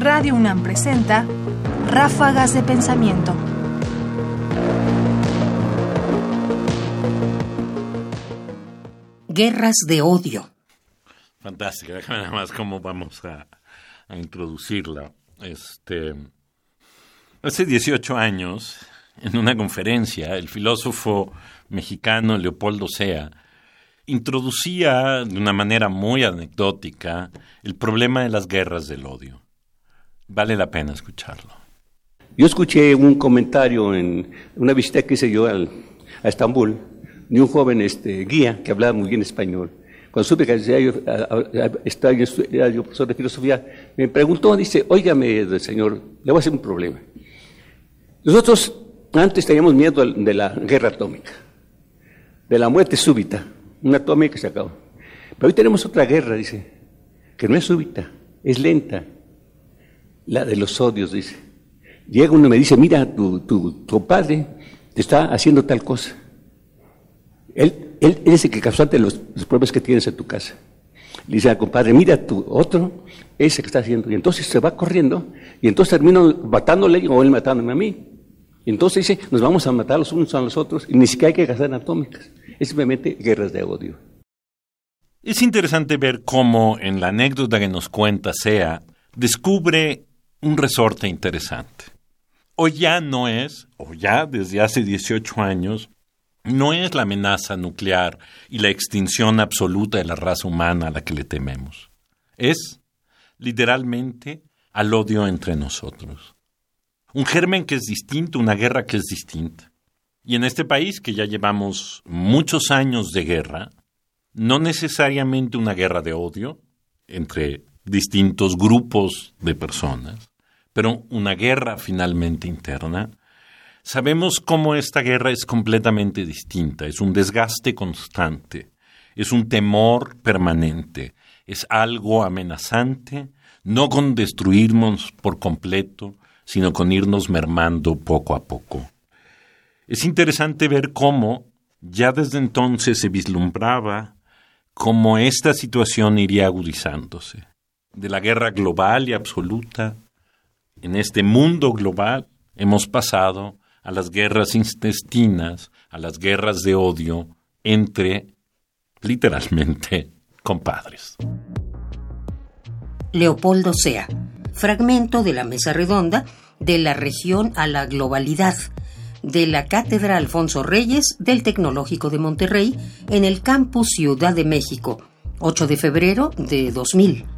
Radio UNAM presenta Ráfagas de Pensamiento. Guerras de odio. Fantástica, déjame nada más cómo vamos a, introducirla. Este, hace 18 años, en una conferencia, el filósofo mexicano Leopoldo Sea introducía de una manera muy anecdótica el problema de las guerras del odio. Vale la pena escucharlo. Yo escuché un comentario en una visita que hice yo a Estambul de un joven este, guía que hablaba muy bien español. Cuando supe que yo, estaba yo profesor de filosofía, me preguntó, dice, óigame, señor, le voy a hacer un problema. Nosotros antes teníamos miedo de la guerra atómica, de la muerte súbita una toma que se acabó. Pero hoy tenemos otra guerra, dice, que no es súbita, es lenta. La de los odios, dice. Llega uno y me dice, mira, tu, tu, padre te está haciendo tal cosa. Él, él, es el que causante los, los problemas que tienes en tu casa. Le dice al compadre, mira, tu otro, ese que está haciendo. Y entonces se va corriendo y entonces termino matándole o él matándome a mí. Y entonces dice, nos vamos a matar los unos a los otros y ni siquiera hay que gastar atómicas. Es simplemente guerras de odio. Es interesante ver cómo en la anécdota que nos cuenta Sea descubre un resorte interesante. Hoy ya no es, o ya desde hace 18 años, no es la amenaza nuclear y la extinción absoluta de la raza humana a la que le tememos. Es, literalmente, al odio entre nosotros. Un germen que es distinto, una guerra que es distinta. Y en este país, que ya llevamos muchos años de guerra, no necesariamente una guerra de odio entre distintos grupos de personas, pero una guerra finalmente interna, sabemos cómo esta guerra es completamente distinta, es un desgaste constante, es un temor permanente, es algo amenazante, no con destruirnos por completo, sino con irnos mermando poco a poco. Es interesante ver cómo ya desde entonces se vislumbraba cómo esta situación iría agudizándose. De la guerra global y absoluta, en este mundo global, hemos pasado a las guerras intestinas, a las guerras de odio entre, literalmente, compadres. Leopoldo Sea, fragmento de la mesa redonda de la región a la globalidad de la Cátedra Alfonso Reyes del Tecnológico de Monterrey en el campus Ciudad de México, 8 de febrero de 2000.